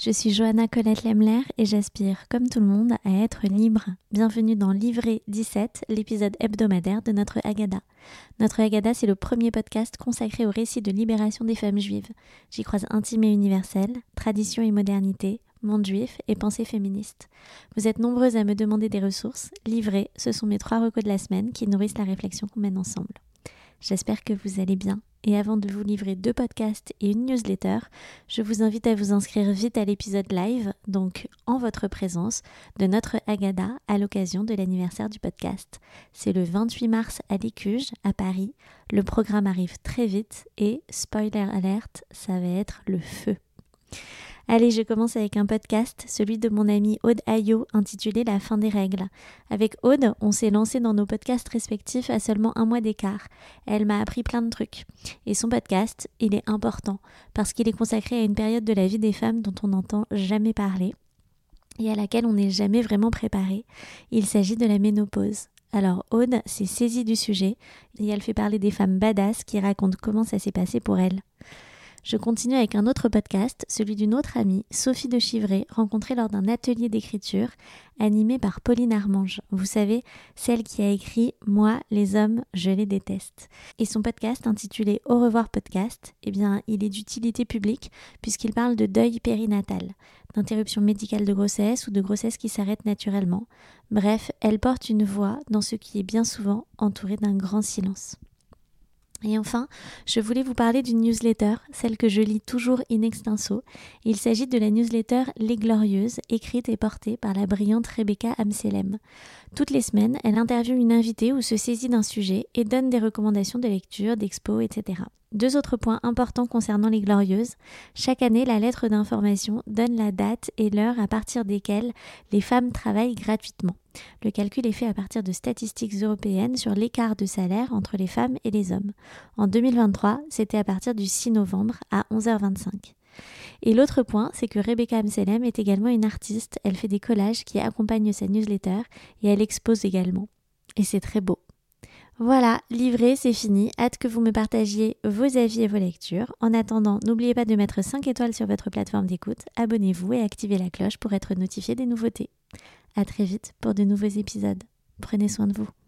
Je suis Johanna Colette Lemler et j'aspire, comme tout le monde, à être libre. Bienvenue dans Livré 17, l'épisode hebdomadaire de notre Agada. Notre Agada, c'est le premier podcast consacré au récit de libération des femmes juives. J'y croise intime et universel, tradition et modernité, monde juif et pensée féministe. Vous êtes nombreuses à me demander des ressources. Livré, ce sont mes trois recos de la semaine qui nourrissent la réflexion qu'on mène ensemble. J'espère que vous allez bien. Et avant de vous livrer deux podcasts et une newsletter, je vous invite à vous inscrire vite à l'épisode live, donc en votre présence, de notre Agada à l'occasion de l'anniversaire du podcast. C'est le 28 mars à l'Écuge, à Paris. Le programme arrive très vite et, spoiler alert, ça va être le feu. Allez, je commence avec un podcast, celui de mon amie Aude Ayo, intitulé La fin des règles. Avec Aude, on s'est lancé dans nos podcasts respectifs à seulement un mois d'écart. Elle m'a appris plein de trucs. Et son podcast, il est important, parce qu'il est consacré à une période de la vie des femmes dont on n'entend jamais parler et à laquelle on n'est jamais vraiment préparé. Il s'agit de la ménopause. Alors Aude s'est saisie du sujet et elle fait parler des femmes badass qui racontent comment ça s'est passé pour elles. Je continue avec un autre podcast, celui d'une autre amie, Sophie de Chivray, rencontrée lors d'un atelier d'écriture animé par Pauline Armange. Vous savez, celle qui a écrit Moi, les hommes, je les déteste. Et son podcast intitulé Au revoir podcast, eh bien, il est d'utilité publique puisqu'il parle de deuil périnatal, d'interruption médicale de grossesse ou de grossesse qui s'arrête naturellement. Bref, elle porte une voix dans ce qui est bien souvent entouré d'un grand silence. Et enfin, je voulais vous parler d'une newsletter, celle que je lis toujours in extenso. Il s'agit de la newsletter Les Glorieuses, écrite et portée par la brillante Rebecca Amselem. Toutes les semaines, elle interviewe une invitée ou se saisit d'un sujet et donne des recommandations de lecture, d'expo, etc. Deux autres points importants concernant les Glorieuses. Chaque année, la lettre d'information donne la date et l'heure à partir desquelles les femmes travaillent gratuitement. Le calcul est fait à partir de statistiques européennes sur l'écart de salaire entre les femmes et les hommes. En 2023, c'était à partir du 6 novembre à 11h25. Et l'autre point, c'est que Rebecca Amselem est également une artiste. Elle fait des collages qui accompagnent sa newsletter et elle expose également. Et c'est très beau. Voilà, livré, c'est fini. Hâte que vous me partagiez vos avis et vos lectures. En attendant, n'oubliez pas de mettre 5 étoiles sur votre plateforme d'écoute, abonnez-vous et activez la cloche pour être notifié des nouveautés. À très vite pour de nouveaux épisodes. Prenez soin de vous.